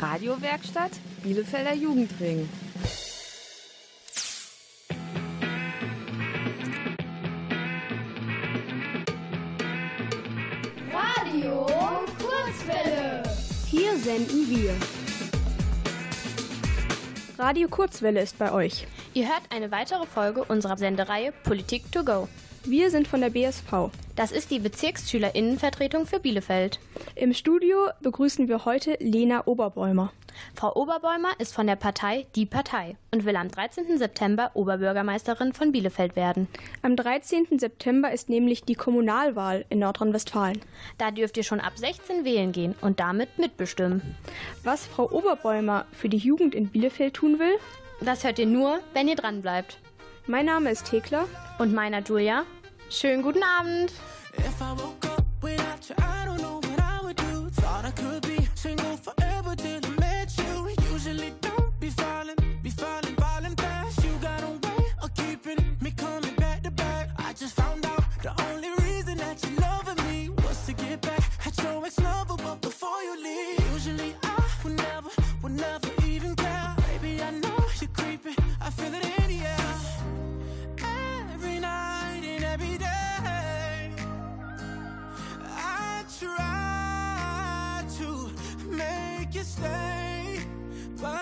Radiowerkstatt Bielefelder Jugendring. Radio Kurzwelle. Hier senden wir. Radio Kurzwelle ist bei euch. Ihr hört eine weitere Folge unserer Sendereihe Politik to go. Wir sind von der BSV. Das ist die Bezirksschülerinnenvertretung für Bielefeld. Im Studio begrüßen wir heute Lena Oberbäumer. Frau Oberbäumer ist von der Partei Die Partei und will am 13. September Oberbürgermeisterin von Bielefeld werden. Am 13. September ist nämlich die Kommunalwahl in Nordrhein-Westfalen. Da dürft ihr schon ab 16 wählen gehen und damit mitbestimmen. Was Frau Oberbäumer für die Jugend in Bielefeld tun will, das hört ihr nur, wenn ihr dran bleibt. Mein Name ist Thekla. Und meiner Julia. Schönen guten Abend.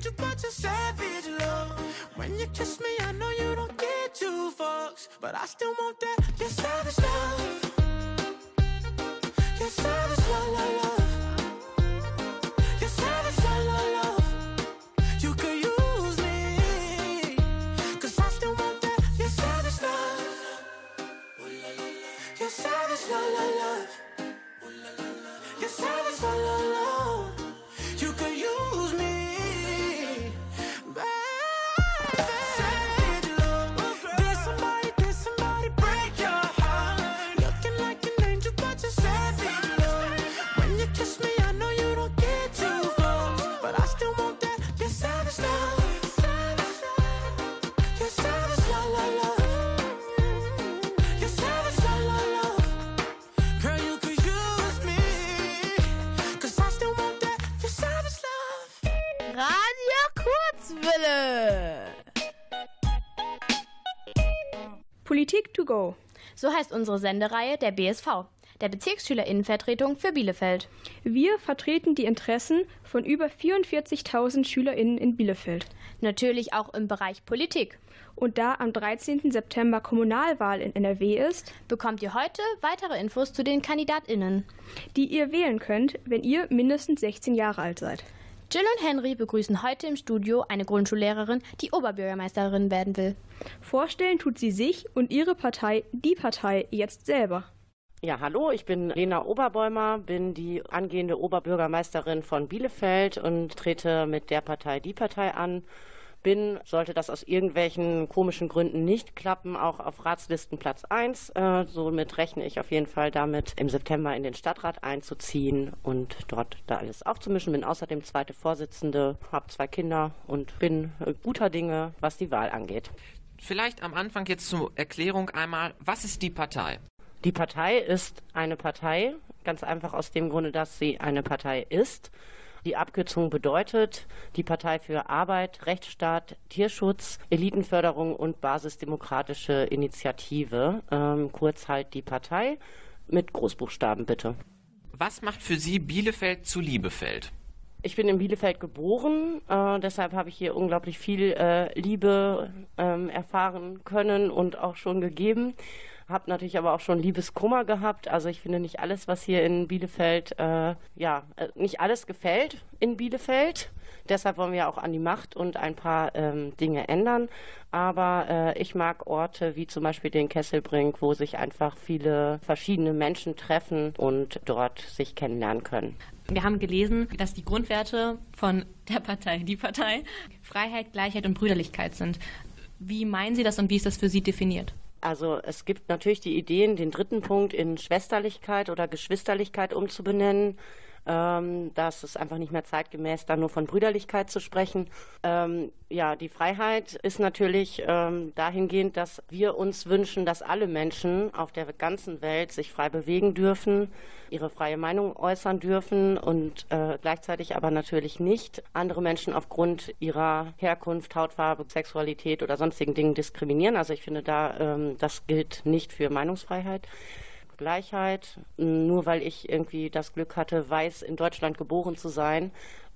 angel, but you're savage love. When you kiss me, I know you don't get two fucks, but I still want that. Your savage love. Go. So heißt unsere Sendereihe der BSV, der Bezirksschülerinnenvertretung für Bielefeld. Wir vertreten die Interessen von über 44.000 SchülerInnen in Bielefeld. Natürlich auch im Bereich Politik. Und da am 13. September Kommunalwahl in NRW ist, bekommt ihr heute weitere Infos zu den KandidatInnen, die ihr wählen könnt, wenn ihr mindestens 16 Jahre alt seid. Jill und Henry begrüßen heute im Studio eine Grundschullehrerin, die Oberbürgermeisterin werden will. Vorstellen tut sie sich und ihre Partei, die Partei, jetzt selber. Ja, hallo, ich bin Lena Oberbäumer, bin die angehende Oberbürgermeisterin von Bielefeld und trete mit der Partei Die Partei an. Bin, sollte das aus irgendwelchen komischen Gründen nicht klappen, auch auf Ratslisten Platz 1. Äh, somit rechne ich auf jeden Fall damit, im September in den Stadtrat einzuziehen und dort da alles aufzumischen. Bin außerdem zweite Vorsitzende, habe zwei Kinder und bin äh, guter Dinge, was die Wahl angeht. Vielleicht am Anfang jetzt zur Erklärung einmal, was ist die Partei? Die Partei ist eine Partei, ganz einfach aus dem Grunde, dass sie eine Partei ist. Die Abkürzung bedeutet die Partei für Arbeit, Rechtsstaat, Tierschutz, Elitenförderung und basisdemokratische Initiative. Ähm, kurz halt die Partei mit Großbuchstaben bitte. Was macht für Sie Bielefeld zu Liebefeld? Ich bin in Bielefeld geboren, äh, deshalb habe ich hier unglaublich viel äh, Liebe ähm, erfahren können und auch schon gegeben. Habe natürlich aber auch schon Liebeskummer gehabt. Also ich finde nicht alles, was hier in Bielefeld, äh, ja, äh, nicht alles gefällt in Bielefeld. Deshalb wollen wir auch an die Macht und ein paar ähm, Dinge ändern. Aber äh, ich mag Orte wie zum Beispiel den Kesselbrink, wo sich einfach viele verschiedene Menschen treffen und dort sich kennenlernen können. Wir haben gelesen, dass die Grundwerte von der Partei, die Partei, Freiheit, Gleichheit und Brüderlichkeit sind. Wie meinen Sie das und wie ist das für Sie definiert? Also es gibt natürlich die Ideen, den dritten Punkt in Schwesterlichkeit oder Geschwisterlichkeit umzubenennen. Ähm, das ist einfach nicht mehr zeitgemäß, da nur von Brüderlichkeit zu sprechen. Ähm, ja, die Freiheit ist natürlich ähm, dahingehend, dass wir uns wünschen, dass alle Menschen auf der ganzen Welt sich frei bewegen dürfen, ihre freie Meinung äußern dürfen und äh, gleichzeitig aber natürlich nicht andere Menschen aufgrund ihrer Herkunft, Hautfarbe, Sexualität oder sonstigen Dingen diskriminieren. Also ich finde da, ähm, das gilt nicht für Meinungsfreiheit. Gleichheit. Nur weil ich irgendwie das Glück hatte, weiß in Deutschland geboren zu sein,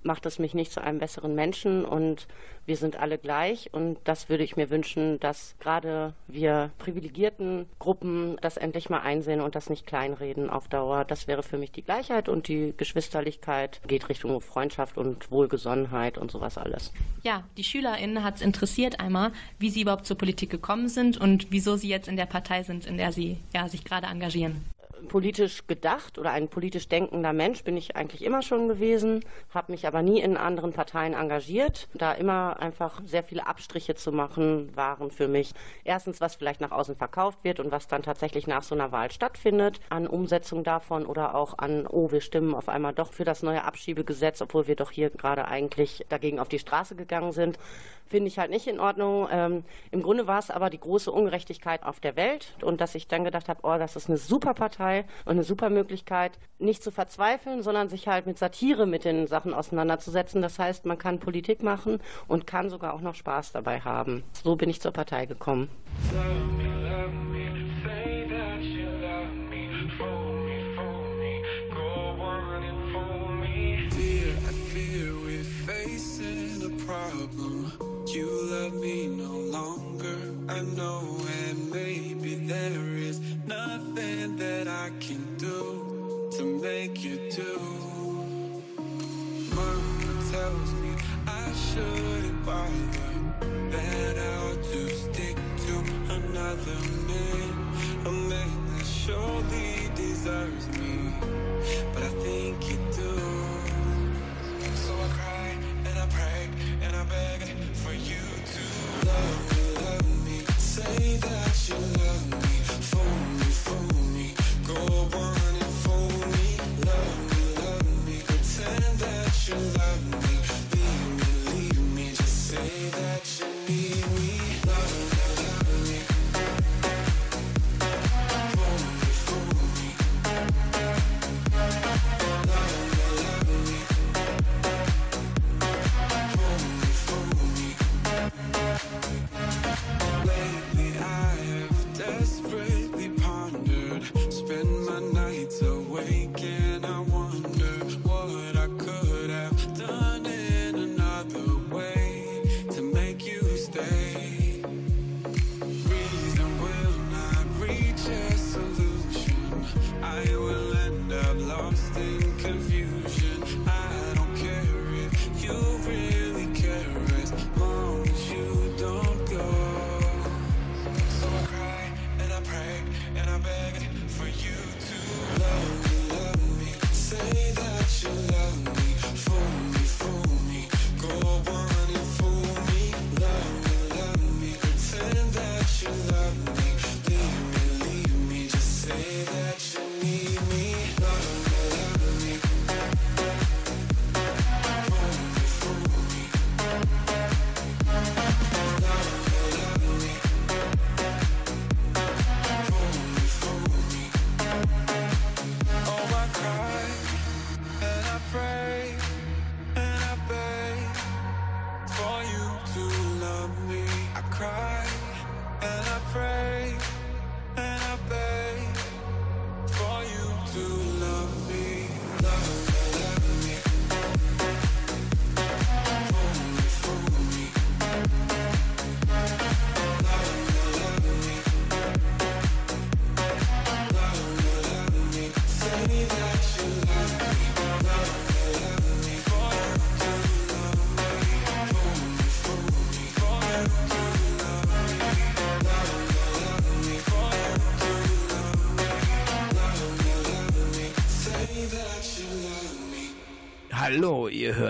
macht es mich nicht zu einem besseren Menschen und wir sind alle gleich und das würde ich mir wünschen, dass gerade wir privilegierten Gruppen das endlich mal einsehen und das nicht kleinreden auf Dauer. Das wäre für mich die Gleichheit und die Geschwisterlichkeit geht Richtung Freundschaft und Wohlgesonnenheit und sowas alles. Ja, die SchülerInnen hat es interessiert einmal, wie sie überhaupt zur Politik gekommen sind und wieso sie jetzt in der Partei sind, in der sie ja, sich gerade engagieren politisch gedacht oder ein politisch denkender Mensch bin ich eigentlich immer schon gewesen, habe mich aber nie in anderen Parteien engagiert, da immer einfach sehr viele Abstriche zu machen waren für mich. Erstens, was vielleicht nach außen verkauft wird und was dann tatsächlich nach so einer Wahl stattfindet, an Umsetzung davon oder auch an, oh, wir stimmen auf einmal doch für das neue Abschiebegesetz, obwohl wir doch hier gerade eigentlich dagegen auf die Straße gegangen sind finde ich halt nicht in Ordnung. Ähm, Im Grunde war es aber die große Ungerechtigkeit auf der Welt und dass ich dann gedacht habe, oh, das ist eine super Partei und eine super Möglichkeit, nicht zu verzweifeln, sondern sich halt mit Satire mit den Sachen auseinanderzusetzen. Das heißt, man kann Politik machen und kann sogar auch noch Spaß dabei haben. So bin ich zur Partei gekommen. Love me, love me, You love me no longer, I know, and maybe there is nothing that I can do to make you do. Mama tells me I shouldn't bother, that I ought to stick to another man, a man that surely deserves me, but I think you do. So I cry and I pray and I beg say that you love me,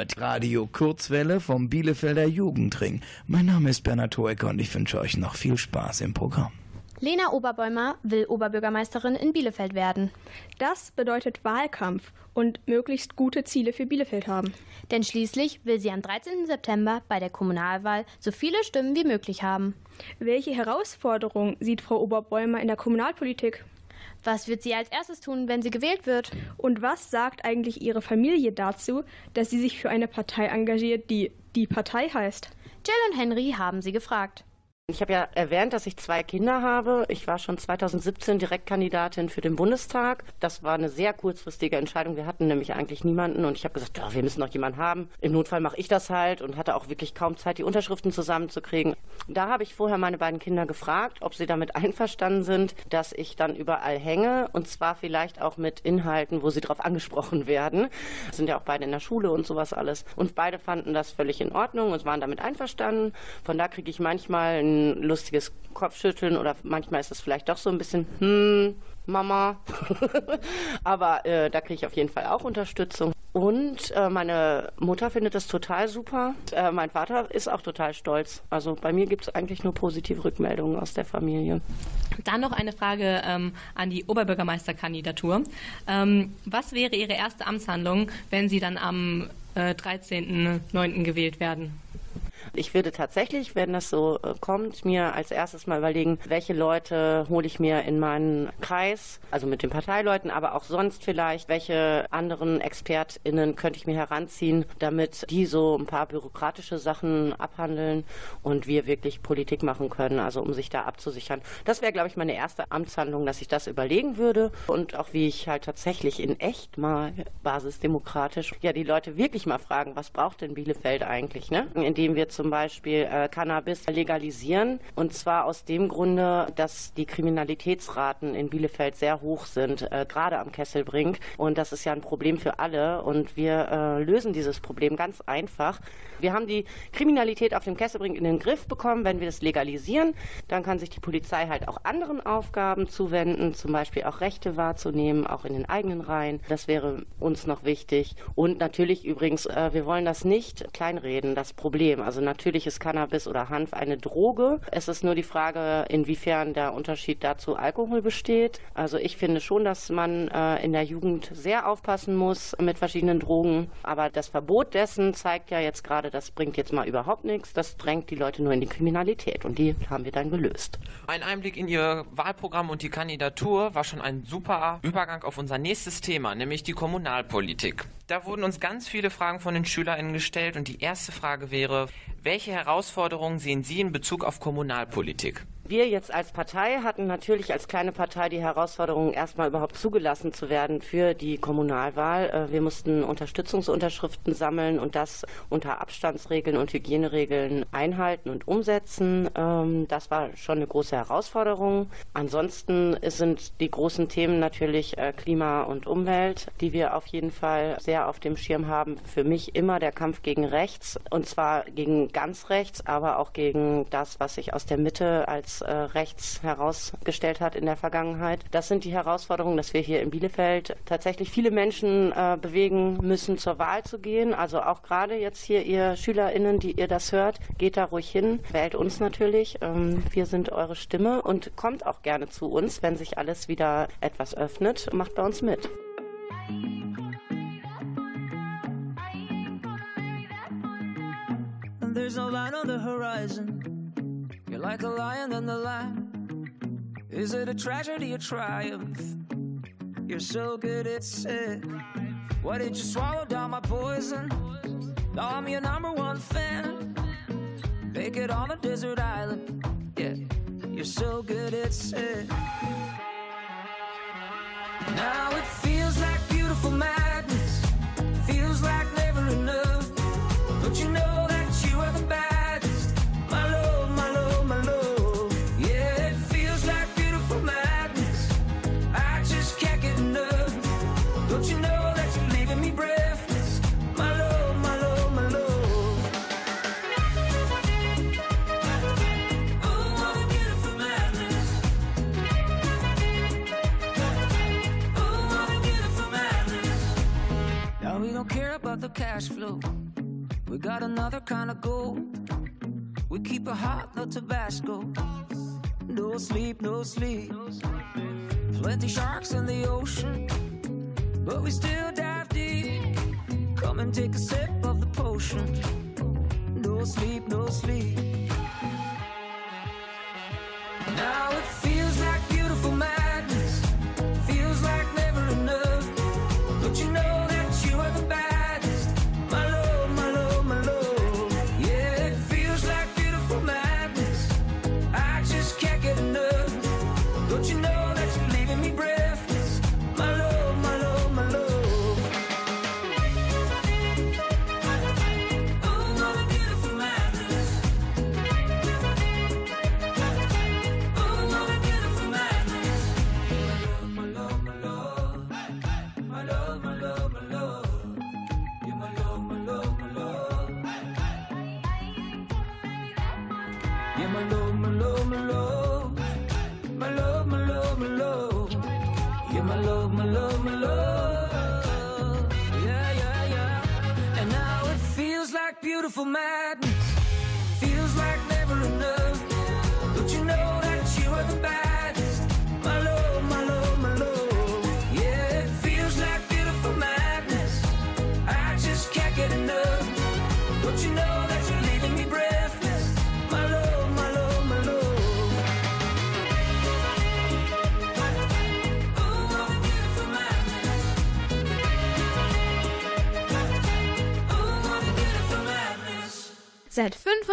hört Radio Kurzwelle vom Bielefelder Jugendring. Mein Name ist Bernhard Hoecker und ich wünsche euch noch viel Spaß im Programm. Lena Oberbäumer will Oberbürgermeisterin in Bielefeld werden. Das bedeutet Wahlkampf und möglichst gute Ziele für Bielefeld haben. Denn schließlich will sie am 13. September bei der Kommunalwahl so viele Stimmen wie möglich haben. Welche Herausforderungen sieht Frau Oberbäumer in der Kommunalpolitik? Was wird sie als erstes tun, wenn sie gewählt wird? Und was sagt eigentlich ihre Familie dazu, dass sie sich für eine Partei engagiert, die die Partei heißt? Jill und Henry haben sie gefragt. Ich habe ja erwähnt, dass ich zwei Kinder habe. Ich war schon 2017 Direktkandidatin für den Bundestag. Das war eine sehr kurzfristige Entscheidung. Wir hatten nämlich eigentlich niemanden und ich habe gesagt, wir müssen noch jemanden haben. Im Notfall mache ich das halt und hatte auch wirklich kaum Zeit, die Unterschriften zusammenzukriegen. Da habe ich vorher meine beiden Kinder gefragt, ob sie damit einverstanden sind, dass ich dann überall hänge und zwar vielleicht auch mit Inhalten, wo sie darauf angesprochen werden. Sind ja auch beide in der Schule und sowas alles. Und beide fanden das völlig in Ordnung und waren damit einverstanden. Von da kriege ich manchmal ein lustiges Kopfschütteln oder manchmal ist es vielleicht doch so ein bisschen, hm, Mama. Aber äh, da kriege ich auf jeden Fall auch Unterstützung. Und äh, meine Mutter findet das total super. Äh, mein Vater ist auch total stolz. Also bei mir gibt es eigentlich nur positive Rückmeldungen aus der Familie. Dann noch eine Frage ähm, an die Oberbürgermeisterkandidatur. Ähm, was wäre Ihre erste Amtshandlung, wenn Sie dann am äh, 13.09. gewählt werden? Ich würde tatsächlich, wenn das so äh, kommt, mir als erstes mal überlegen, welche Leute hole ich mir in meinen Kreis, also mit den Parteileuten, aber auch sonst vielleicht, welche anderen ExpertInnen könnte ich mir heranziehen, damit die so ein paar bürokratische Sachen abhandeln und wir wirklich Politik machen können, also um sich da abzusichern. Das wäre, glaube ich, meine erste Amtshandlung, dass ich das überlegen würde und auch wie ich halt tatsächlich in echt mal basisdemokratisch ja die Leute wirklich mal fragen, was braucht denn Bielefeld eigentlich, ne? Indem wir zum Beispiel äh, Cannabis legalisieren. Und zwar aus dem Grunde, dass die Kriminalitätsraten in Bielefeld sehr hoch sind, äh, gerade am Kesselbrink. Und das ist ja ein Problem für alle. Und wir äh, lösen dieses Problem ganz einfach. Wir haben die Kriminalität auf dem Kesselbrink in den Griff bekommen. Wenn wir das legalisieren, dann kann sich die Polizei halt auch anderen Aufgaben zuwenden, zum Beispiel auch Rechte wahrzunehmen, auch in den eigenen Reihen. Das wäre uns noch wichtig. Und natürlich übrigens, äh, wir wollen das nicht kleinreden, das Problem. Also natürlich ist Cannabis oder Hanf eine Droge. Es ist nur die Frage, inwiefern der Unterschied dazu Alkohol besteht. Also ich finde schon, dass man äh, in der Jugend sehr aufpassen muss mit verschiedenen Drogen. Aber das Verbot dessen zeigt ja jetzt gerade, das bringt jetzt mal überhaupt nichts. Das drängt die Leute nur in die Kriminalität und die haben wir dann gelöst. Ein Einblick in Ihr Wahlprogramm und die Kandidatur war schon ein super Übergang auf unser nächstes Thema, nämlich die Kommunalpolitik. Da wurden uns ganz viele Fragen von den SchülerInnen gestellt und die erste Frage wäre, welche Herausforderungen sehen Sie in Bezug auf Kommunalpolitik? Wir jetzt als Partei hatten natürlich als kleine Partei die Herausforderung, erstmal überhaupt zugelassen zu werden für die Kommunalwahl. Äh, wir mussten Unterstützungsunterschriften sammeln und das unter Abstandsregeln und Hygieneregeln einhalten und umsetzen. Ähm, das war schon eine große Herausforderung. Ansonsten sind die großen Themen natürlich äh, Klima und Umwelt, die wir auf jeden Fall sehr auf dem Schirm haben. Für mich immer der Kampf gegen rechts und zwar gegen ganz rechts, aber auch gegen das, was sich aus der Mitte als äh, rechts herausgestellt hat in der Vergangenheit. Das sind die Herausforderungen, dass wir hier in Bielefeld tatsächlich viele Menschen äh, bewegen müssen, zur Wahl zu gehen. Also auch gerade jetzt hier ihr SchülerInnen, die ihr das hört, geht da ruhig hin, wählt uns natürlich. Ähm, wir sind eure Stimme und kommt auch gerne zu uns, wenn sich alles wieder etwas öffnet. Macht bei uns mit. There's no line on the horizon. Like a lion in the lamb. Is it a tragedy or triumph? You're so good at sick. Why did you swallow down my poison? Now I'm your number one fan. Make it on a desert island. Yeah, you're so good at sick. Now it feels like beautiful madness. Cash flow. We got another kind of gold. We keep a hot, no Tabasco. No sleep, no sleep. Plenty sharks in the ocean, but we still dive deep. Come and take a sip of the potion. No sleep, no sleep. Now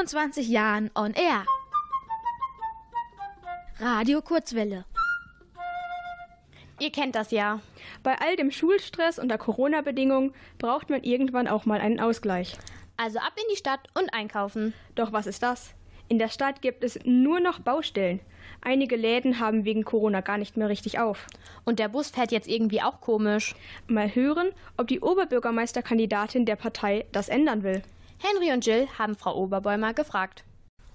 25 Jahren on air. Radio Kurzwelle. Ihr kennt das ja. Bei all dem Schulstress und der Corona-Bedingungen braucht man irgendwann auch mal einen Ausgleich. Also ab in die Stadt und einkaufen. Doch was ist das? In der Stadt gibt es nur noch Baustellen. Einige Läden haben wegen Corona gar nicht mehr richtig auf. Und der Bus fährt jetzt irgendwie auch komisch. Mal hören, ob die Oberbürgermeisterkandidatin der Partei das ändern will. Henry und Jill haben Frau Oberbäumer gefragt.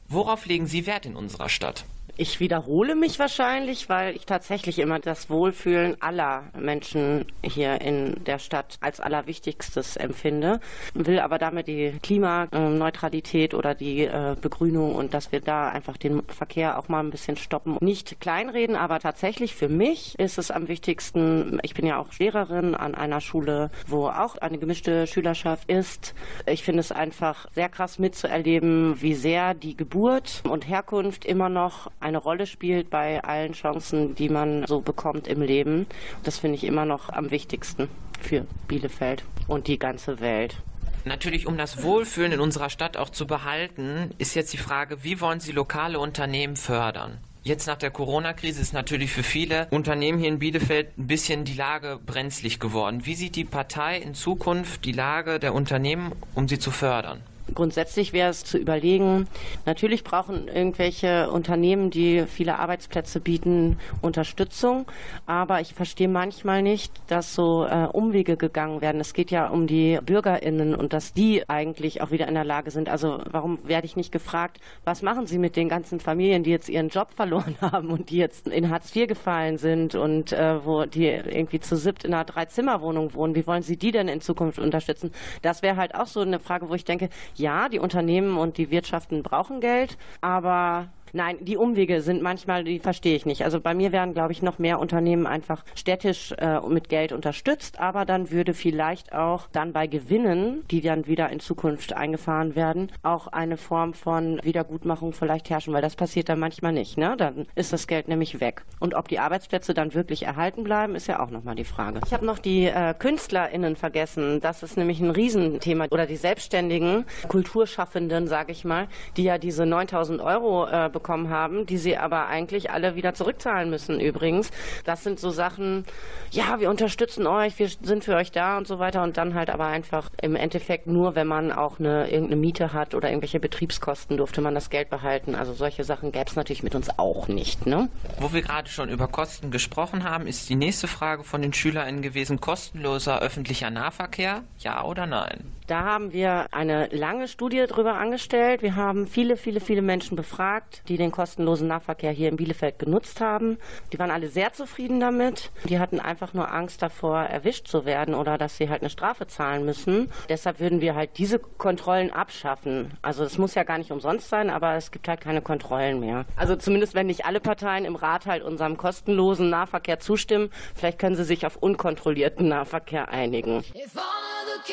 Worauf legen Sie Wert in unserer Stadt? Ich wiederhole mich wahrscheinlich, weil ich tatsächlich immer das Wohlfühlen aller Menschen hier in der Stadt als allerwichtigstes empfinde, will aber damit die Klimaneutralität oder die äh, Begrünung und dass wir da einfach den Verkehr auch mal ein bisschen stoppen, nicht kleinreden, aber tatsächlich für mich ist es am wichtigsten, ich bin ja auch Lehrerin an einer Schule, wo auch eine gemischte Schülerschaft ist. Ich finde es einfach sehr krass mitzuerleben, wie sehr die Geburt und Herkunft immer noch eine Rolle spielt bei allen Chancen, die man so bekommt im Leben. Das finde ich immer noch am wichtigsten für Bielefeld und die ganze Welt. Natürlich, um das Wohlfühlen in unserer Stadt auch zu behalten, ist jetzt die Frage, wie wollen Sie lokale Unternehmen fördern? Jetzt nach der Corona-Krise ist natürlich für viele Unternehmen hier in Bielefeld ein bisschen die Lage brenzlig geworden. Wie sieht die Partei in Zukunft die Lage der Unternehmen, um sie zu fördern? Grundsätzlich wäre es zu überlegen, natürlich brauchen irgendwelche Unternehmen, die viele Arbeitsplätze bieten, Unterstützung. Aber ich verstehe manchmal nicht, dass so äh, Umwege gegangen werden. Es geht ja um die BürgerInnen und dass die eigentlich auch wieder in der Lage sind. Also warum werde ich nicht gefragt, was machen Sie mit den ganzen Familien, die jetzt ihren Job verloren haben und die jetzt in Hartz IV gefallen sind und äh, wo die irgendwie zu siebt in einer Dreizimmerwohnung wohnen? Wie wollen Sie die denn in Zukunft unterstützen? Das wäre halt auch so eine Frage, wo ich denke, ja, die Unternehmen und die Wirtschaften brauchen Geld, aber Nein, die Umwege sind manchmal, die verstehe ich nicht. Also bei mir werden, glaube ich, noch mehr Unternehmen einfach städtisch äh, mit Geld unterstützt, aber dann würde vielleicht auch dann bei Gewinnen, die dann wieder in Zukunft eingefahren werden, auch eine Form von Wiedergutmachung vielleicht herrschen, weil das passiert dann manchmal nicht. Ne? Dann ist das Geld nämlich weg. Und ob die Arbeitsplätze dann wirklich erhalten bleiben, ist ja auch nochmal die Frage. Ich habe noch die äh, KünstlerInnen vergessen. Das ist nämlich ein Riesenthema. Oder die selbstständigen Kulturschaffenden, sage ich mal, die ja diese 9000 Euro äh, bekommen haben, die sie aber eigentlich alle wieder zurückzahlen müssen übrigens. Das sind so Sachen, ja, wir unterstützen euch, wir sind für euch da und so weiter und dann halt aber einfach im Endeffekt nur, wenn man auch eine irgendeine Miete hat oder irgendwelche Betriebskosten, durfte man das Geld behalten. Also solche Sachen gäbe es natürlich mit uns auch nicht, ne? Wo wir gerade schon über Kosten gesprochen haben, ist die nächste Frage von den SchülerInnen gewesen, kostenloser öffentlicher Nahverkehr, ja oder nein? Da haben wir eine lange Studie drüber angestellt. Wir haben viele, viele, viele Menschen befragt, die den kostenlosen Nahverkehr hier in Bielefeld genutzt haben. Die waren alle sehr zufrieden damit. Die hatten einfach nur Angst davor, erwischt zu werden oder dass sie halt eine Strafe zahlen müssen. Deshalb würden wir halt diese Kontrollen abschaffen. Also es muss ja gar nicht umsonst sein, aber es gibt halt keine Kontrollen mehr. Also zumindest wenn nicht alle Parteien im Rat halt unserem kostenlosen Nahverkehr zustimmen, vielleicht können sie sich auf unkontrollierten Nahverkehr einigen. If all the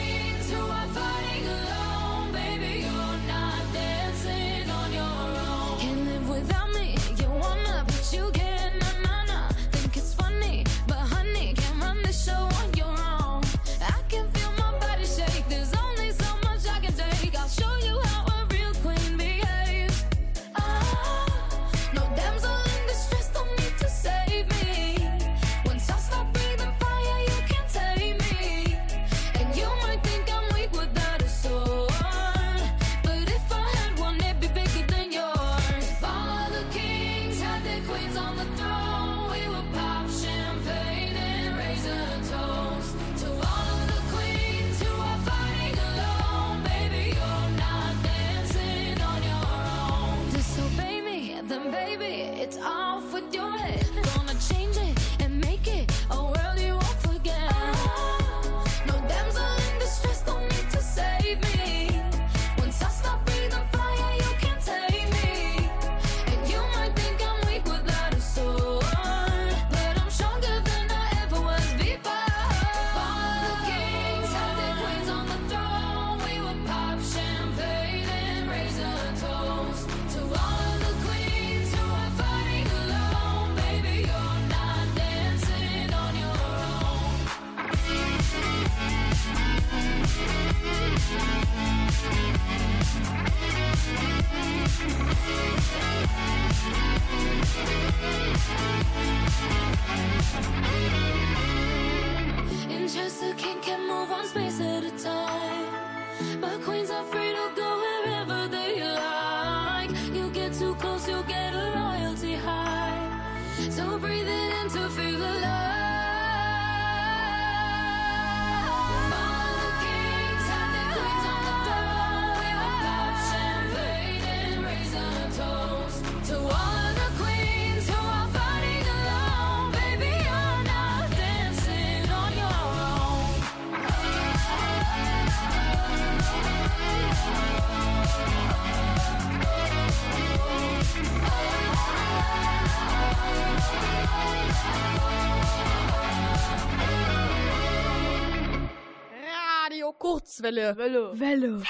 Radio Kurzwelle. Welle. Welle.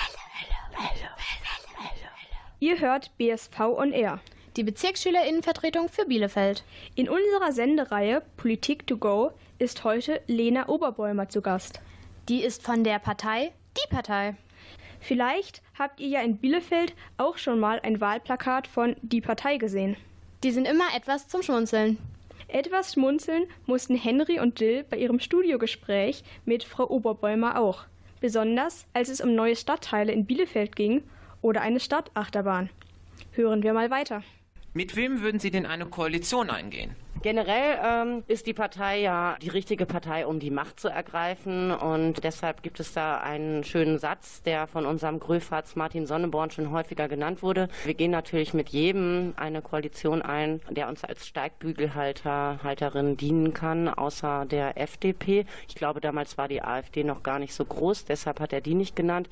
Ihr hört BSV on Air. Die Bezirksschülerinnenvertretung für Bielefeld. In unserer Sendereihe Politik to go ist heute Lena Oberbäumer zu Gast. Die ist von der Partei Die Partei. Vielleicht habt ihr ja in Bielefeld auch schon mal ein Wahlplakat von Die Partei gesehen. Die sind immer etwas zum Schmunzeln. Etwas schmunzeln mussten Henry und Jill bei ihrem Studiogespräch mit Frau Oberbäumer auch. Besonders als es um neue Stadtteile in Bielefeld ging oder eine Stadtachterbahn. Hören wir mal weiter. Mit wem würden Sie denn eine Koalition eingehen? Generell ähm, ist die Partei ja die richtige Partei, um die Macht zu ergreifen. Und deshalb gibt es da einen schönen Satz, der von unserem Gröfatz Martin Sonneborn schon häufiger genannt wurde. Wir gehen natürlich mit jedem eine Koalition ein, der uns als Steigbügelhalter, Halterin dienen kann, außer der FDP. Ich glaube, damals war die AfD noch gar nicht so groß, deshalb hat er die nicht genannt.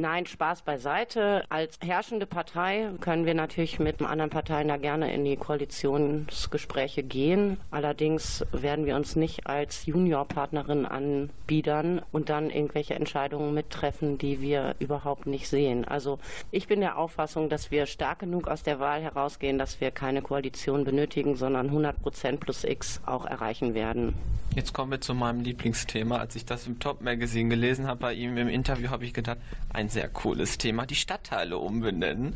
Nein, Spaß beiseite. Als herrschende Partei können wir natürlich mit anderen Parteien da gerne in die Koalitionsgespräche gehen. Allerdings werden wir uns nicht als Juniorpartnerin anbiedern und dann irgendwelche Entscheidungen mittreffen, die wir überhaupt nicht sehen. Also ich bin der Auffassung, dass wir stark genug aus der Wahl herausgehen, dass wir keine Koalition benötigen, sondern 100 Prozent plus X auch erreichen werden. Jetzt kommen wir zu meinem Lieblingsthema. Als ich das im Top Magazine gelesen habe bei ihm im Interview, habe ich gedacht, ein sehr cooles Thema, die Stadtteile umbenennen.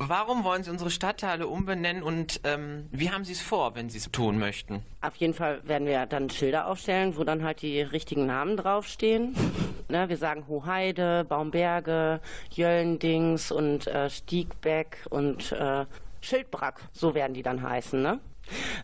Warum wollen Sie unsere Stadtteile umbenennen und ähm, wie haben Sie es vor, wenn Sie es tun möchten? Auf jeden Fall werden wir dann Schilder aufstellen, wo dann halt die richtigen Namen draufstehen. ne, wir sagen Hoheide, Baumberge, Jöllendings und äh, Stiegbeck und äh, Schildbrack. So werden die dann heißen, ne?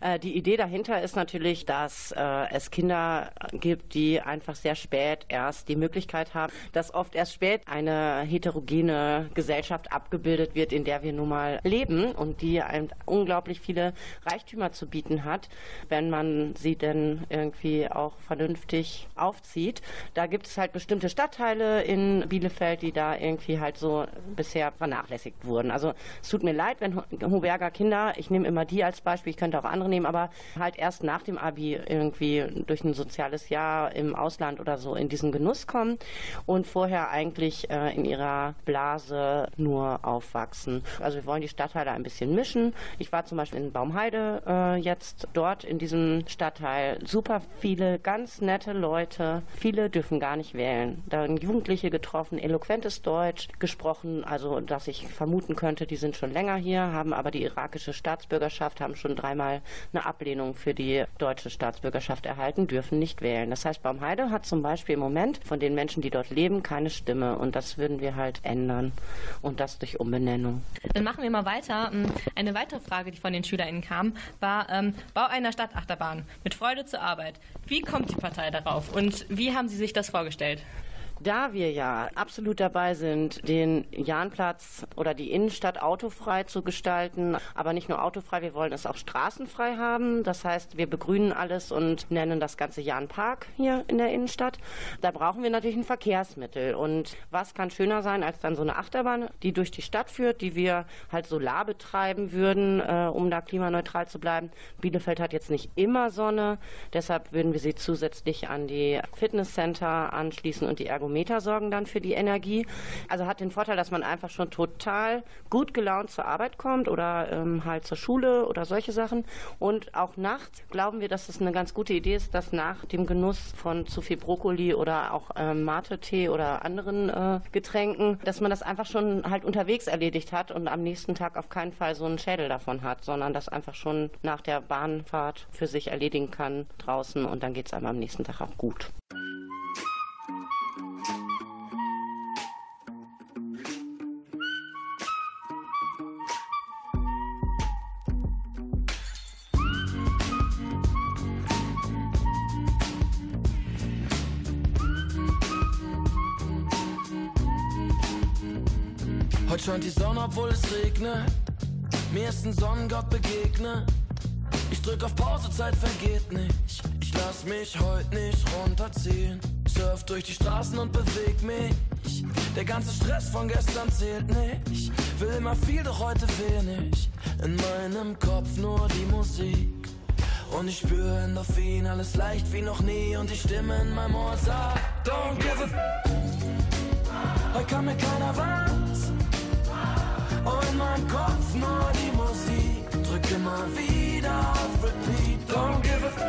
Äh, die Idee dahinter ist natürlich, dass äh, es Kinder gibt, die einfach sehr spät erst die Möglichkeit haben, dass oft erst spät eine heterogene Gesellschaft abgebildet wird, in der wir nun mal leben und die ein, unglaublich viele Reichtümer zu bieten hat, wenn man sie denn irgendwie auch vernünftig aufzieht. Da gibt es halt bestimmte Stadtteile in Bielefeld, die da irgendwie halt so bisher vernachlässigt wurden. Also es tut mir leid, wenn Huberger Kinder, ich nehme immer die als Beispiel, ich könnte auch andere nehmen, aber halt erst nach dem Abi irgendwie durch ein soziales Jahr im Ausland oder so in diesen Genuss kommen und vorher eigentlich äh, in ihrer Blase nur aufwachsen. Also wir wollen die Stadtteile ein bisschen mischen. Ich war zum Beispiel in Baumheide äh, jetzt dort in diesem Stadtteil. Super viele ganz nette Leute. Viele dürfen gar nicht wählen. Da haben Jugendliche getroffen, eloquentes Deutsch gesprochen, also dass ich vermuten könnte, die sind schon länger hier, haben aber die irakische Staatsbürgerschaft, haben schon dreimal eine Ablehnung für die deutsche Staatsbürgerschaft erhalten, dürfen nicht wählen. Das heißt, Baumheide hat zum Beispiel im Moment von den Menschen, die dort leben, keine Stimme. Und das würden wir halt ändern. Und das durch Umbenennung. Dann machen wir mal weiter. Ähm, Eine weitere Frage, die von den SchülerInnen kam, war ähm, Bau einer Stadtachterbahn mit Freude zur Arbeit. Wie kommt die Partei darauf und wie haben Sie sich das vorgestellt? Da wir ja absolut dabei sind, den Jahnplatz oder die Innenstadt autofrei zu gestalten, aber nicht nur autofrei, wir wollen es auch straßenfrei haben. Das heißt, wir begrünen alles und nennen das ganze Jahnpark hier in der Innenstadt. Da brauchen wir natürlich ein Verkehrsmittel. Und was kann schöner sein als dann so eine Achterbahn, die durch die Stadt führt, die wir halt solar betreiben würden, äh, um da klimaneutral zu bleiben. Bielefeld hat jetzt nicht immer Sonne, deshalb würden wir sie zusätzlich an die Fitnesscenter anschließen und die Ergometer sorgen dann für die Energie. Also hat den Vorteil, dass man einfach schon total gut gelaunt zur Arbeit kommt oder ähm, halt zur Schule oder solche Sachen. Und auch nachts glauben wir, dass es eine ganz gute Idee ist, dass nach dem Genuss von zu viel Brokkoli oder auch ähm, Mate-Tee oder anderen äh, Getränken, dass man das einfach schon halt unterwegs erledigt hat und am nächsten Tag auf keinen Fall so einen Schädel davon hat, sondern das einfach schon nach der Bahnfahrt für sich erledigen kann draußen und dann geht es einem am nächsten Tag auch gut. Heute scheint die Sonne, obwohl es regnet. Mir ist ein Sonnengott begegnet. Ich drück auf Pause, Zeit vergeht nicht. Ich lass mich heute nicht runterziehen. Surf durch die Straßen und beweg mich. Der ganze Stress von gestern zählt nicht. Will immer viel, doch heute wenig. In meinem Kopf nur die Musik. Und ich spüre Endorphin, alles leicht wie noch nie. Und die Stimme in meinem Ohr sagt: Don't give a f. Heute kann mir keiner was. In meinem Kopf nur die Musik. Drück immer wieder auf Repeat. Don't give a f.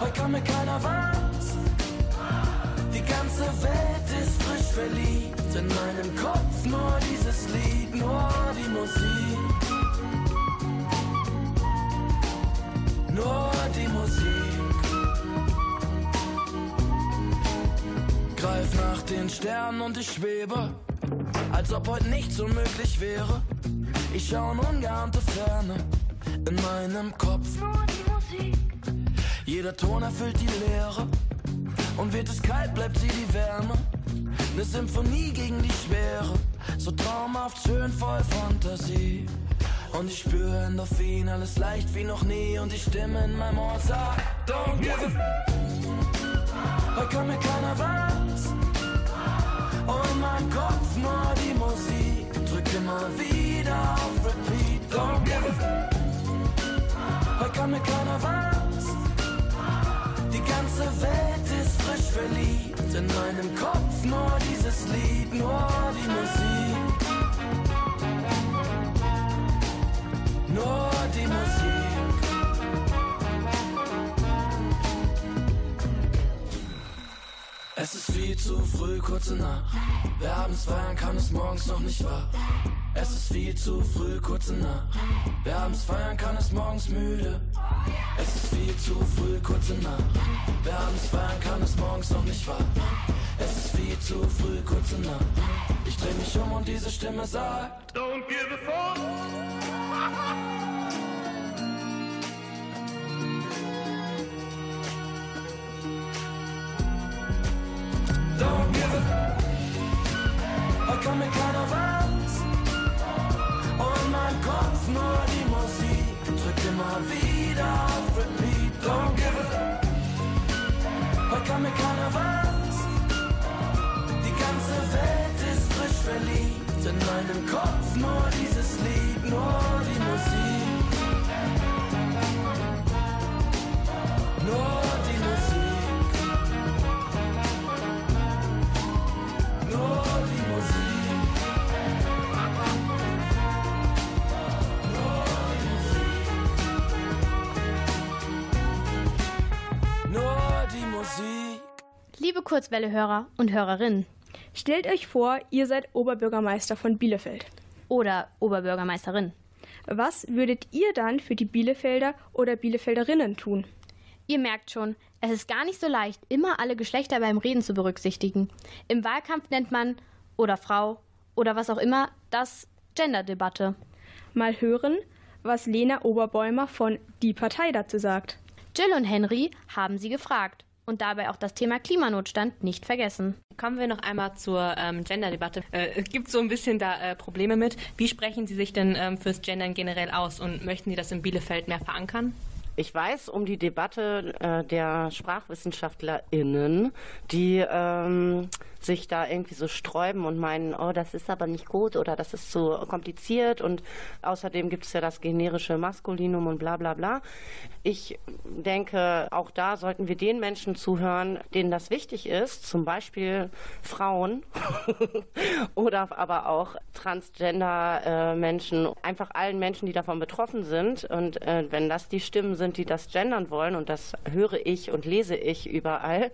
Heute kann mir keiner was. Die ganze Welt ist frisch verliebt. In meinem Kopf nur dieses Lied, nur die Musik. Nur die Musik. Greif nach den Sternen und ich schwebe, als ob heute nichts unmöglich wäre. Ich schau in ungeahnte Ferne in meinem Kopf. Nur die Musik. Jeder Ton erfüllt die Leere. Und wird es kalt, bleibt sie die Wärme. Ne Symphonie gegen die Schwere. So traumhaft schön voll Fantasie. Und ich spüre Endorphin, alles leicht wie noch nie. Und die Stimme in meinem Ohr sagt: Don't give a. Heute kann mir keiner was. Und in meinem Kopf nur die immer wieder auf Repeat. Don't give a. Heute kann mir keiner was. Die ganze Welt ist frisch verliebt. In meinem Kopf nur dieses Lied, nur die Musik. Nur die Musik. Es ist viel zu früh, kurze Nacht. Wer abends feiern kann, ist morgens noch nicht wach. Es ist viel zu früh, kurze Nacht. Wer abends feiern kann, ist morgens müde. Es ist viel zu früh, kurze Nacht. Wer abends feiern kann, ist morgens noch nicht wach. Es ist viel zu früh, kurze Nacht. Ich dreh mich um und diese Stimme sagt: Don't give a fuck. Don't give a fuck. Heute kann mir keiner weinen immer wieder auf Repeat. Don't give up. Heute kann mir keiner was. Die ganze Welt ist frisch verliebt. In meinem Kopf nur dieses Lied, nur die Musik. Nur Kurzwelle-Hörer und Hörerinnen. Stellt euch vor, ihr seid Oberbürgermeister von Bielefeld. Oder Oberbürgermeisterin. Was würdet ihr dann für die Bielefelder oder Bielefelderinnen tun? Ihr merkt schon, es ist gar nicht so leicht, immer alle Geschlechter beim Reden zu berücksichtigen. Im Wahlkampf nennt man oder Frau oder was auch immer das Genderdebatte. Mal hören, was Lena Oberbäumer von Die Partei dazu sagt. Jill und Henry haben sie gefragt und dabei auch das Thema Klimanotstand nicht vergessen. Kommen wir noch einmal zur ähm, Gender-Debatte. Äh, es gibt so ein bisschen da äh, Probleme mit. Wie sprechen Sie sich denn ähm, fürs Gendern generell aus und möchten Sie das in Bielefeld mehr verankern? Ich weiß um die Debatte äh, der SprachwissenschaftlerInnen, die ähm, sich da irgendwie so sträuben und meinen, oh, das ist aber nicht gut oder das ist zu kompliziert und außerdem gibt es ja das generische Maskulinum und bla bla bla. Ich denke, auch da sollten wir den Menschen zuhören, denen das wichtig ist, zum Beispiel Frauen oder aber auch Transgender-Menschen, einfach allen Menschen, die davon betroffen sind. Und äh, wenn das die Stimmen sind, die das gendern wollen, und das höre ich und lese ich überall,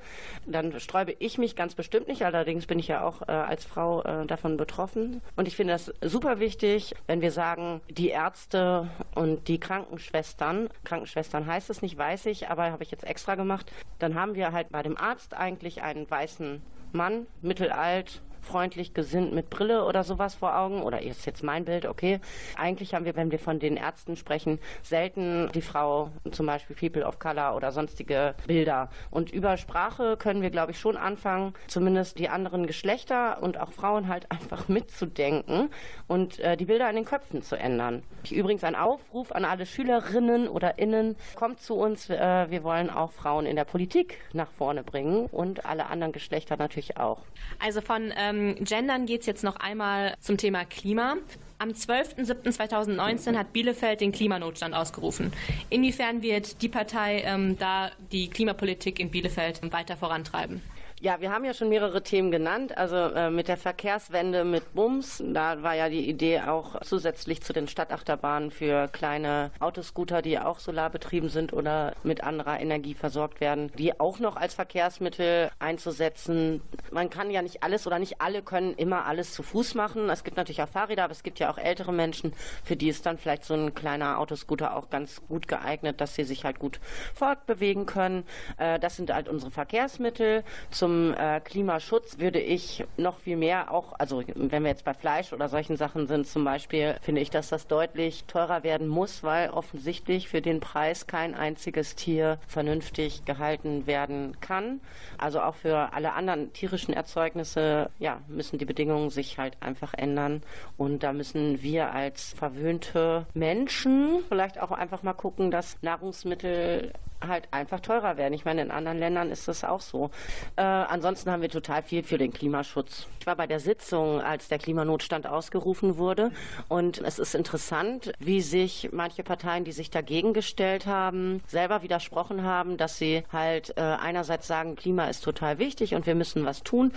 dann sträube ich mich ganz bestimmt nicht. Allerdings bin ich ja auch äh, als Frau äh, davon betroffen. Und ich finde das super wichtig, wenn wir sagen, die Ärzte und die Krankenschwestern, Krankenschwestern heißt es nicht, weiß ich, aber habe ich jetzt extra gemacht, dann haben wir halt bei dem Arzt eigentlich einen weißen Mann, mittelalt, freundlich gesinnt mit Brille oder sowas vor Augen. Oder ist jetzt mein Bild, okay. Eigentlich haben wir, wenn wir von den Ärzten sprechen, selten die Frau, zum Beispiel People of Color oder sonstige Bilder. Und über Sprache können wir, glaube ich, schon anfangen, zumindest die anderen Geschlechter und auch Frauen halt einfach mitzudenken und äh, die Bilder in den Köpfen zu ändern. Übrigens ein Aufruf an alle Schülerinnen oder Innen, kommt zu uns, äh, wir wollen auch Frauen in der Politik nach vorne bringen und alle anderen Geschlechter natürlich auch. Also von ähm, Gendern geht es jetzt noch einmal zum Thema Klima. Am 12.07.2019 hat Bielefeld den Klimanotstand ausgerufen. Inwiefern wird die Partei ähm, da die Klimapolitik in Bielefeld weiter vorantreiben? Ja, wir haben ja schon mehrere Themen genannt. Also äh, mit der Verkehrswende mit Bums, da war ja die Idee auch zusätzlich zu den Stadtachterbahnen für kleine Autoscooter, die auch solarbetrieben sind oder mit anderer Energie versorgt werden, die auch noch als Verkehrsmittel einzusetzen. Man kann ja nicht alles oder nicht alle können immer alles zu Fuß machen. Es gibt natürlich auch Fahrräder, aber es gibt ja auch ältere Menschen, für die ist dann vielleicht so ein kleiner Autoscooter auch ganz gut geeignet, dass sie sich halt gut fortbewegen können. Äh, das sind halt unsere Verkehrsmittel. Zum äh, Klimaschutz würde ich noch viel mehr auch, also wenn wir jetzt bei Fleisch oder solchen Sachen sind zum Beispiel, finde ich, dass das deutlich teurer werden muss, weil offensichtlich für den Preis kein einziges Tier vernünftig gehalten werden kann. Also auch für alle anderen tierischen Erzeugnisse, ja, müssen die Bedingungen sich halt einfach ändern. Und da müssen wir als verwöhnte Menschen vielleicht auch einfach mal gucken, dass Nahrungsmittel halt einfach teurer werden. Ich meine, in anderen Ländern ist das auch so. Äh, ansonsten haben wir total viel für den Klimaschutz. Ich war bei der Sitzung, als der Klimanotstand ausgerufen wurde. Und es ist interessant, wie sich manche Parteien, die sich dagegen gestellt haben, selber widersprochen haben, dass sie halt äh, einerseits sagen, Klima ist total wichtig und wir müssen was tun.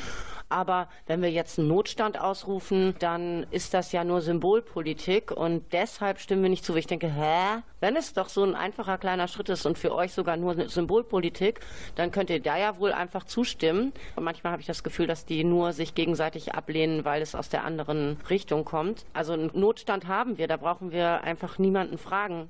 Aber wenn wir jetzt einen Notstand ausrufen, dann ist das ja nur Symbolpolitik und deshalb stimmen wir nicht zu. Ich denke, hä? Wenn es doch so ein einfacher kleiner Schritt ist und für euch sogar nur Symbolpolitik, dann könnt ihr da ja wohl einfach zustimmen. Und manchmal habe ich das Gefühl, dass die nur sich gegenseitig ablehnen, weil es aus der anderen Richtung kommt. Also einen Notstand haben wir, da brauchen wir einfach niemanden fragen.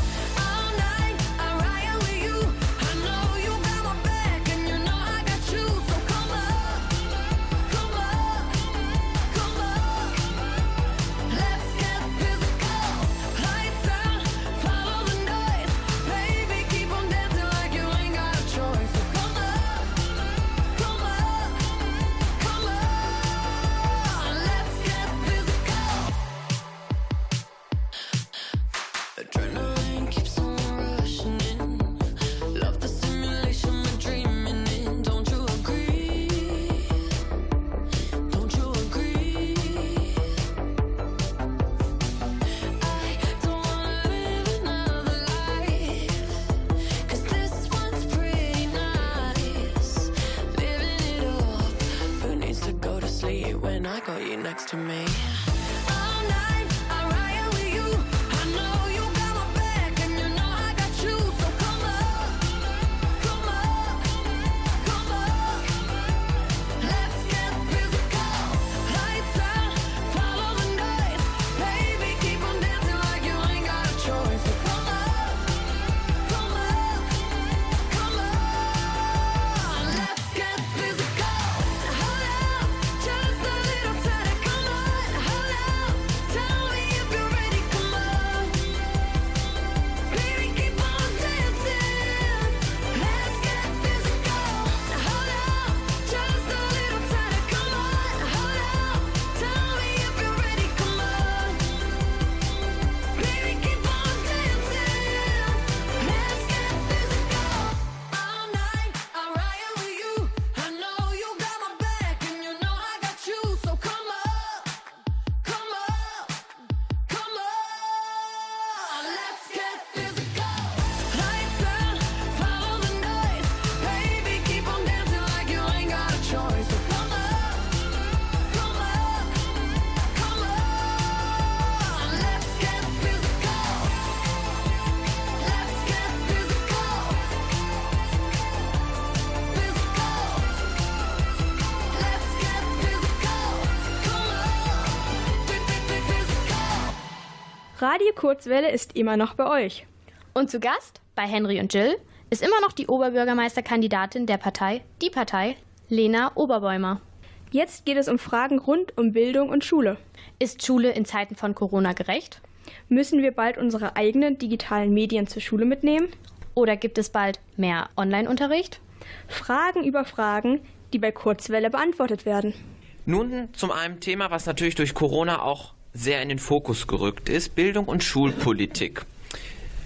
Radio Kurzwelle ist immer noch bei euch. Und zu Gast bei Henry und Jill ist immer noch die Oberbürgermeisterkandidatin der Partei, die Partei, Lena Oberbäumer. Jetzt geht es um Fragen rund um Bildung und Schule. Ist Schule in Zeiten von Corona gerecht? Müssen wir bald unsere eigenen digitalen Medien zur Schule mitnehmen? Oder gibt es bald mehr Online-Unterricht? Fragen über Fragen, die bei Kurzwelle beantwortet werden. Nun zum einem Thema, was natürlich durch Corona auch sehr in den Fokus gerückt ist, Bildung und Schulpolitik.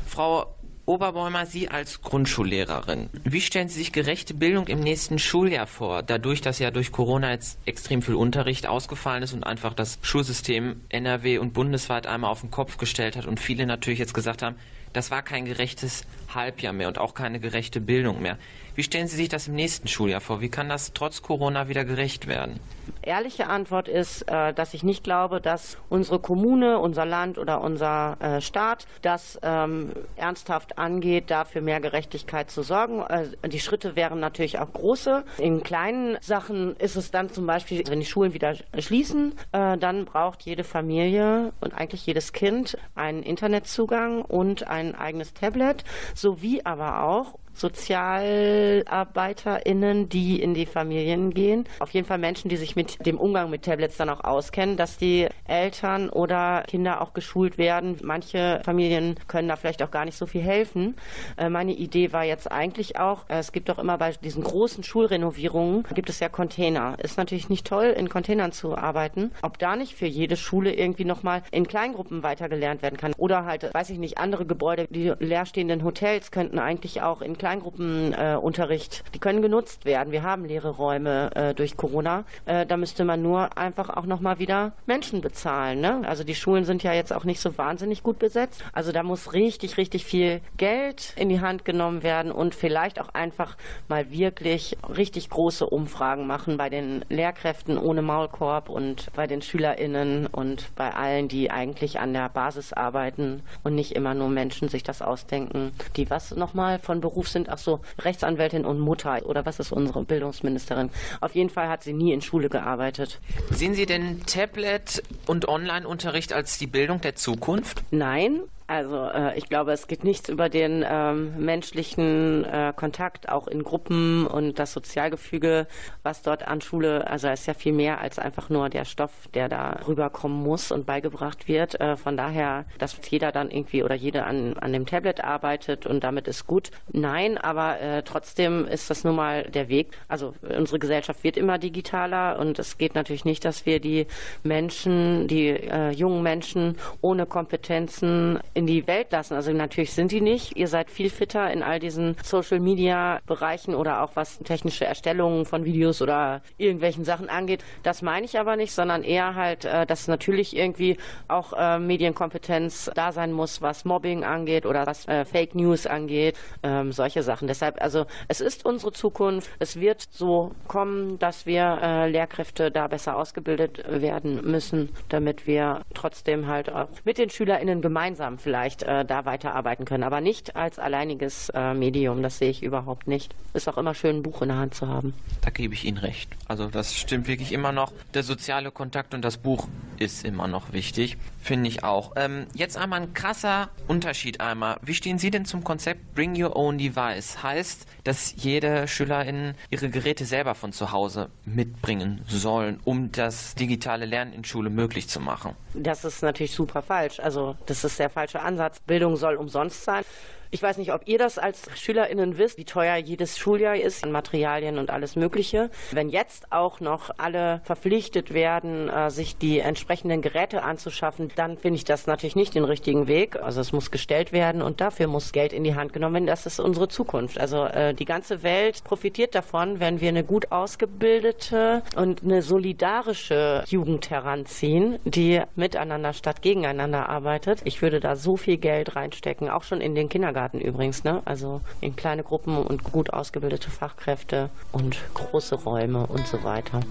Frau Oberbäumer, Sie als Grundschullehrerin, wie stellen Sie sich gerechte Bildung im nächsten Schuljahr vor? Dadurch, dass ja durch Corona jetzt extrem viel Unterricht ausgefallen ist und einfach das Schulsystem NRW und bundesweit einmal auf den Kopf gestellt hat und viele natürlich jetzt gesagt haben, das war kein gerechtes Halbjahr mehr und auch keine gerechte Bildung mehr. Wie stellen Sie sich das im nächsten Schuljahr vor? Wie kann das trotz Corona wieder gerecht werden? Ehrliche Antwort ist, äh, dass ich nicht glaube, dass unsere Kommune, unser Land oder unser äh, Staat das ähm, ernsthaft angeht, dafür mehr Gerechtigkeit zu sorgen. Äh, die Schritte wären natürlich auch große. In kleinen Sachen ist es dann zum Beispiel, wenn die Schulen wieder schließen, dann braucht jede Familie und eigentlich jedes Kind einen Internetzugang und ein eigenes Tablet, sowie aber auch SozialarbeiterInnen, die in die Familien gehen. Auf jeden Fall Menschen, die sich mit dem Umgang mit Tablets dann auch auskennen, dass die Eltern oder Kinder auch geschult werden. Manche Familien können da vielleicht auch gar nicht so viel helfen. Äh, Meine Idee war jetzt eigentlich auch, äh, es gibt doch immer bei diesen großen Schulrenovierungen, gibt es ja Container. Ist natürlich nicht toll, in Containern zu arbeiten. Ob da nicht für jede Schule irgendwie nochmal in Kleingruppen weitergelernt werden kann. Oder halt, weiß ich nicht, andere Gebäude, die leerstehenden Hotels könnten eigentlich auch in Kleingruppenunterricht, die können genutzt werden. Wir haben leere Räume äh, durch Corona. Äh, da müsste man nur einfach auch nochmal wieder Menschen bezahlen. Ne? Also die Schulen sind ja jetzt auch nicht so wahnsinnig gut besetzt. Also da muss richtig, richtig viel Geld in die Hand genommen werden und vielleicht auch einfach mal wirklich richtig große Umfragen machen bei den Lehrkräften ohne Maulkorb und bei den SchülerInnen und bei allen, die eigentlich an der Basis arbeiten und nicht immer nur Menschen sich das ausdenken, die was nochmal von Berufs sind. Ach so, Rechtsanwältin und Mutter. Oder was ist unsere Bildungsministerin? Auf jeden Fall hat sie nie in Schule gearbeitet. Sehen Sie denn Tablet und Online-Unterricht als die Bildung der Zukunft? Nein, also äh, ich glaube, es geht nichts über den ähm, menschlichen äh, Kontakt, auch in Gruppen und das Sozialgefüge, was dort an Schule, also es ist ja viel mehr als einfach nur der Stoff, der da rüberkommen muss und beigebracht wird. Äh, von daher, dass jeder dann irgendwie oder jede an, an dem Tablet arbeitet und damit ist gut. Nein, aber äh, trotzdem ist das nun mal der Weg. Also unsere Gesellschaft wird immer digitaler und es geht natürlich nicht, dass wir die Menschen, die äh, jungen Menschen ohne Kompetenzen in die Welt lassen. Also natürlich sind die nicht. Ihr seid viel fitter in all diesen Social Media Bereichen oder auch was technische Erstellungen von Videos oder irgendwelchen Sachen angeht. Das meine ich aber nicht, sondern eher halt, äh, dass natürlich irgendwie auch äh, Medienkompetenz da sein muss, was Mobbing angeht oder was äh, Fake News angeht, ähm, solche Sachen. Deshalb, also es ist unsere Zukunft. Es wird so kommen, dass wir Lehrkräfte da besser ausgebildet werden müssen, damit wir trotzdem halt auch mit den SchülerInnen gemeinsam vielleicht äh, da weiterarbeiten können. Aber nicht als alleiniges äh, Medium. Das sehe ich überhaupt nicht. Ist auch immer schön, ein Buch in der Hand zu haben. Da gebe ich Ihnen recht. Also das stimmt wirklich immer noch. Der soziale Kontakt und das Buch ist immer noch wichtig. Finde ich auch. Ähm, jetzt einmal ein krasser Unterschied einmal. Wie stehen Sie denn zum Konzept Bring Your Own Device? Heißt, dass jede Schülerin ihre Geräte selber von zu Hause mitbringen sollen, um das digitale Lernen in Schule möglich zu machen. Das ist natürlich super falsch. Also das ist der falsche Ansatz. Bildung soll umsonst sein. Ich weiß nicht, ob ihr das als SchülerInnen wisst, wie teuer jedes Schuljahr ist an Materialien und alles Mögliche. Wenn jetzt auch noch alle verpflichtet werden, äh, sich die entsprechenden Geräte anzuschaffen, dann finde ich das natürlich nicht den richtigen Weg. Also es muss gestellt werden und dafür muss Geld in die Hand genommen werden. Das ist unsere Zukunft. Also äh, die ganze Welt profitiert davon, wenn wir eine gut ausgebildete und eine solidarische Jugend heranziehen, die miteinander statt gegeneinander arbeitet. Ich würde da so viel Geld reinstecken, auch schon in den Kindergarten übrigens, ne? Also in kleine Gruppen und gut ausgebildete Fachkräfte und große Räume und so weiter.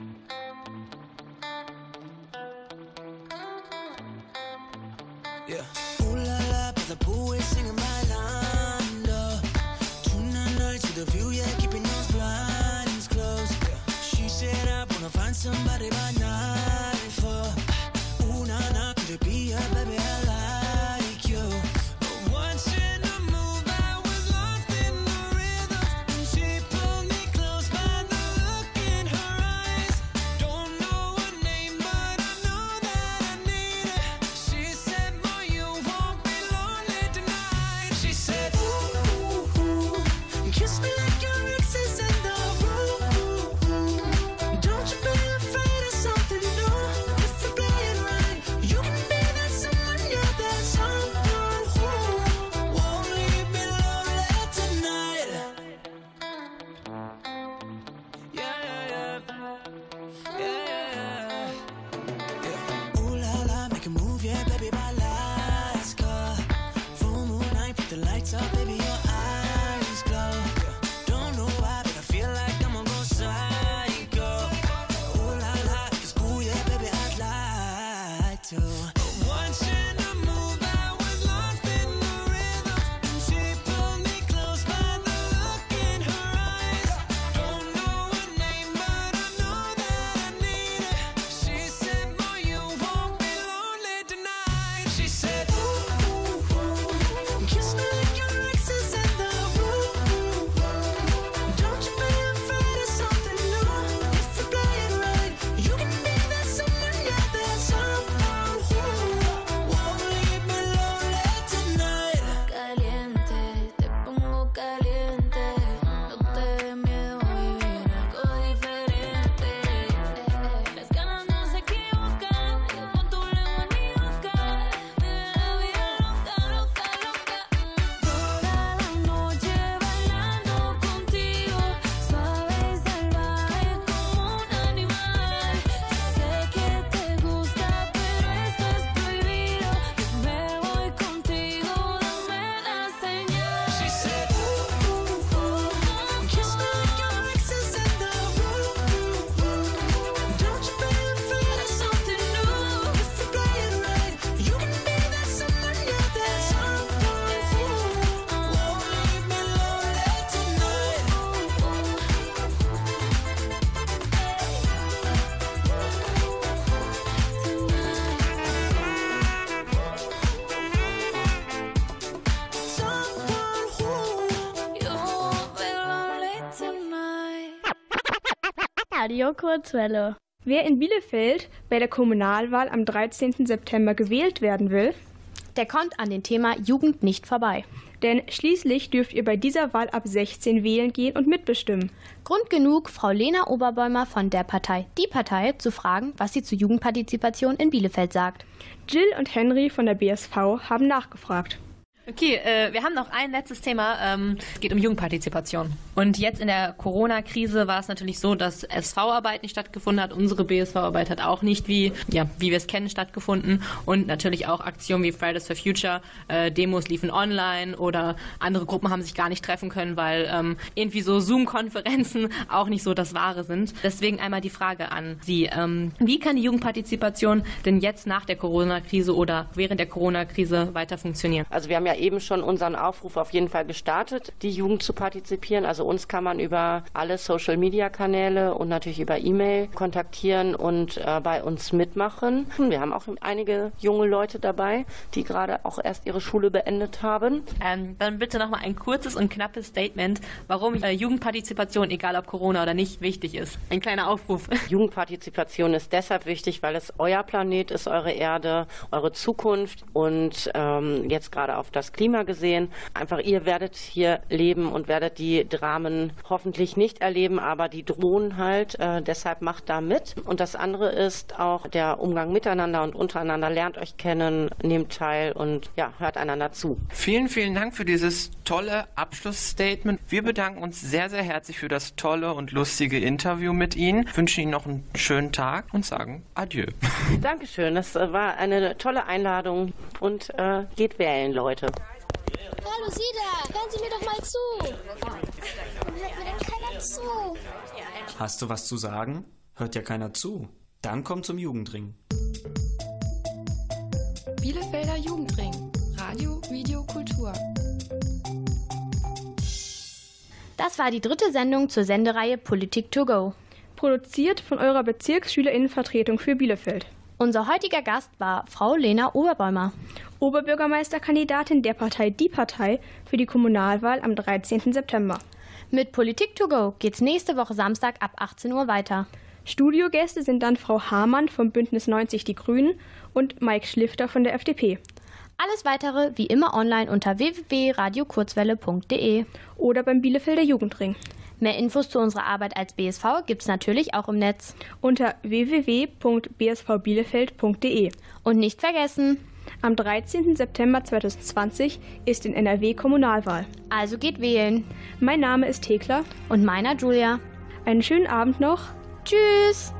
Radio Kurzwelle. Wer in Bielefeld bei der Kommunalwahl am 13. September gewählt werden will, der kommt an dem Thema Jugend nicht vorbei. Denn schließlich dürft ihr bei dieser Wahl ab 16 wählen gehen und mitbestimmen. Grund genug, Frau Lena Oberbäumer von der Partei Die Partei zu fragen, was sie zur Jugendpartizipation in Bielefeld sagt. Jill und Henry von der BSV haben nachgefragt. Okay, äh, wir haben noch ein letztes Thema. Ähm, es geht um Jugendpartizipation. Und jetzt in der Corona-Krise war es natürlich so, dass SV-Arbeit nicht stattgefunden hat. Unsere BSV-Arbeit hat auch nicht, wie, ja, wie wir es kennen, stattgefunden. Und natürlich auch Aktionen wie Fridays for Future. Äh, Demos liefen online oder andere Gruppen haben sich gar nicht treffen können, weil ähm, irgendwie so Zoom-Konferenzen auch nicht so das Wahre sind. Deswegen einmal die Frage an Sie. Ähm, wie kann die Jugendpartizipation denn jetzt nach der Corona-Krise oder während der Corona-Krise weiter funktionieren? Also wir haben ja eben schon unseren Aufruf auf jeden Fall gestartet, die Jugend zu partizipieren. Also uns kann man über alle Social-Media-Kanäle und natürlich über E-Mail kontaktieren und äh, bei uns mitmachen. Wir haben auch einige junge Leute dabei, die gerade auch erst ihre Schule beendet haben. Ähm, dann bitte nochmal ein kurzes und knappes Statement, warum äh, Jugendpartizipation, egal ob Corona oder nicht, wichtig ist. Ein kleiner Aufruf. Jugendpartizipation ist deshalb wichtig, weil es euer Planet ist, eure Erde, eure Zukunft und ähm, jetzt gerade auf das Klima gesehen. Einfach ihr werdet hier leben und werdet die Dramen hoffentlich nicht erleben, aber die drohen halt. Äh, deshalb macht da mit. Und das andere ist auch der Umgang miteinander und untereinander. Lernt euch kennen, nehmt teil und ja, hört einander zu. Vielen, vielen Dank für dieses tolle Abschlussstatement. Wir bedanken uns sehr, sehr herzlich für das tolle und lustige Interview mit Ihnen, wünschen Ihnen noch einen schönen Tag und sagen Adieu. Dankeschön, das war eine tolle Einladung und äh, geht wählen, Leute. Hallo Sie da, hören Sie mir doch mal zu. Warum hört mir denn keiner zu? Hast du was zu sagen? Hört ja keiner zu. Dann komm zum Jugendring. Bielefelder Jugendring. Radio, Video, Kultur. Das war die dritte Sendung zur Sendereihe Politik to go. Produziert von eurer Bezirksschülerinnenvertretung für Bielefeld. Unser heutiger Gast war Frau Lena Oberbäumer. Oberbürgermeisterkandidatin der Partei Die Partei für die Kommunalwahl am 13. September. Mit Politik to go geht's nächste Woche Samstag ab 18 Uhr weiter. Studiogäste sind dann Frau Hamann vom Bündnis 90 Die Grünen und Mike Schlifter von der FDP. Alles weitere wie immer online unter www.radiokurzwelle.de oder beim Bielefelder Jugendring. Mehr Infos zu unserer Arbeit als BSV gibt's natürlich auch im Netz unter www.bsvbielefeld.de. Und nicht vergessen, am 13. September 2020 ist in NRW Kommunalwahl. Also geht wählen. Mein Name ist Thekla und meiner Julia. Einen schönen Abend noch. Tschüss.